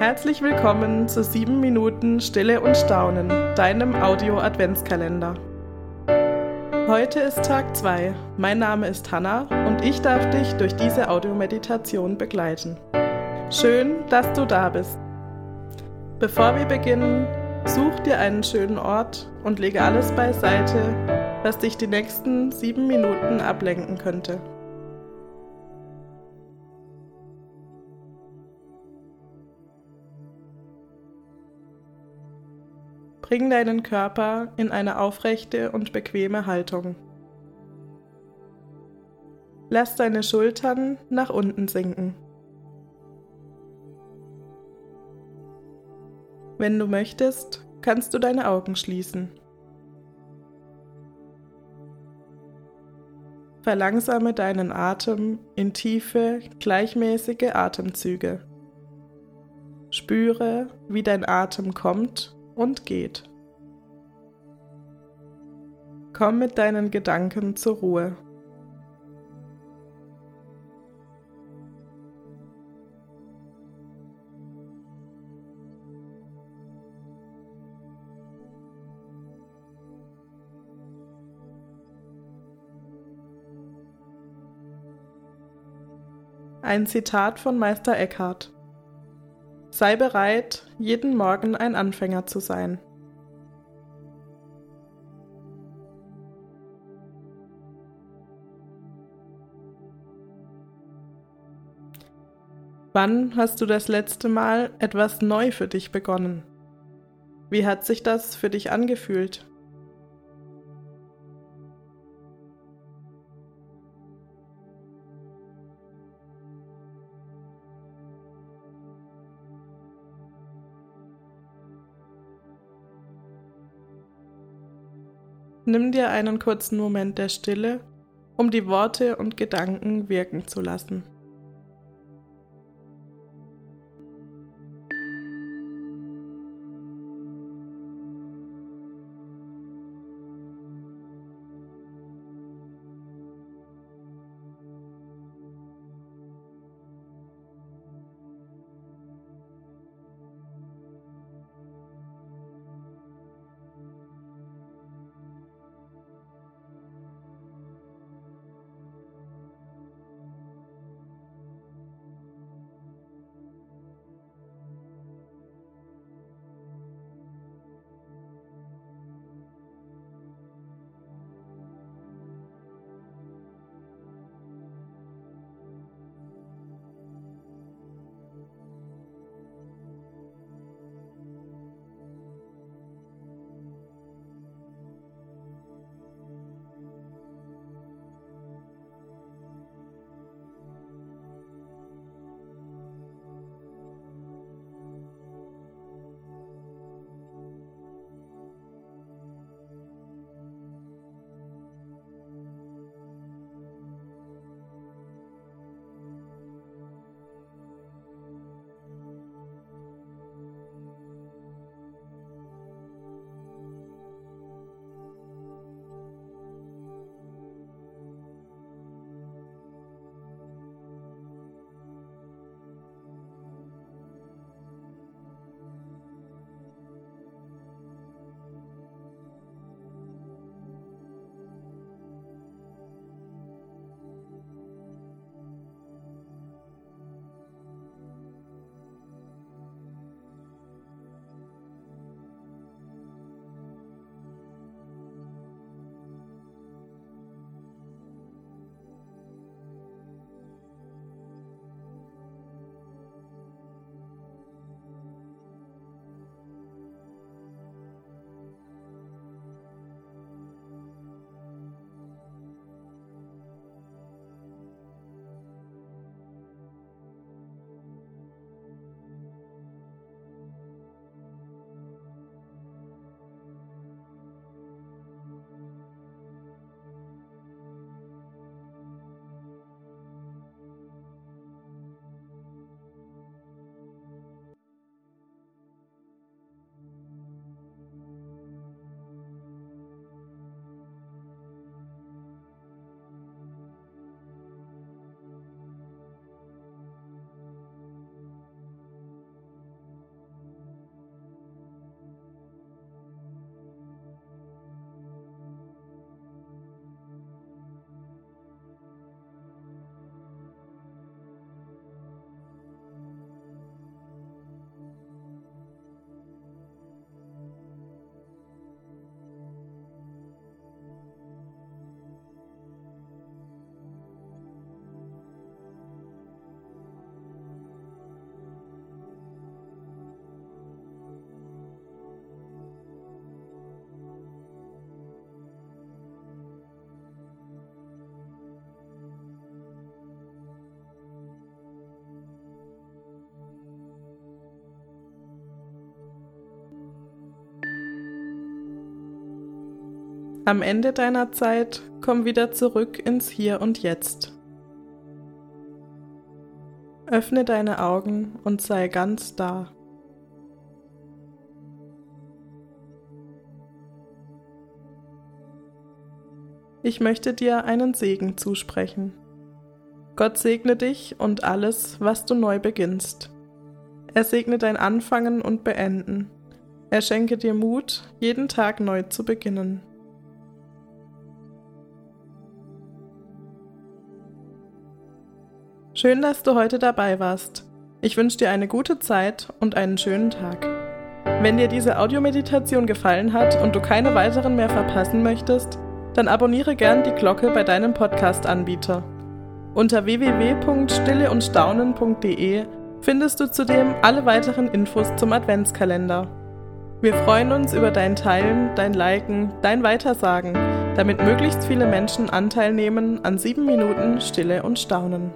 Herzlich willkommen zu 7 Minuten Stille und Staunen, deinem Audio-Adventskalender. Heute ist Tag 2. Mein Name ist Hanna und ich darf dich durch diese Audiomeditation begleiten. Schön, dass du da bist. Bevor wir beginnen, such dir einen schönen Ort und lege alles beiseite, was dich die nächsten 7 Minuten ablenken könnte. Bring deinen Körper in eine aufrechte und bequeme Haltung. Lass deine Schultern nach unten sinken. Wenn du möchtest, kannst du deine Augen schließen. Verlangsame deinen Atem in tiefe, gleichmäßige Atemzüge. Spüre, wie dein Atem kommt und geht. Komm mit deinen Gedanken zur Ruhe. Ein Zitat von Meister Eckhart. Sei bereit, jeden Morgen ein Anfänger zu sein. Wann hast du das letzte Mal etwas neu für dich begonnen? Wie hat sich das für dich angefühlt? Nimm dir einen kurzen Moment der Stille, um die Worte und Gedanken wirken zu lassen. Am Ende deiner Zeit komm wieder zurück ins Hier und Jetzt. Öffne deine Augen und sei ganz da. Ich möchte dir einen Segen zusprechen. Gott segne dich und alles, was du neu beginnst. Er segne dein Anfangen und Beenden. Er schenke dir Mut, jeden Tag neu zu beginnen. Schön, dass du heute dabei warst. Ich wünsche dir eine gute Zeit und einen schönen Tag. Wenn dir diese Audiomeditation gefallen hat und du keine weiteren mehr verpassen möchtest, dann abonniere gern die Glocke bei deinem Podcast-Anbieter. Unter www.stilleundstaunen.de findest du zudem alle weiteren Infos zum Adventskalender. Wir freuen uns über dein Teilen, dein Liken, dein Weitersagen, damit möglichst viele Menschen Anteil nehmen an sieben Minuten Stille und Staunen.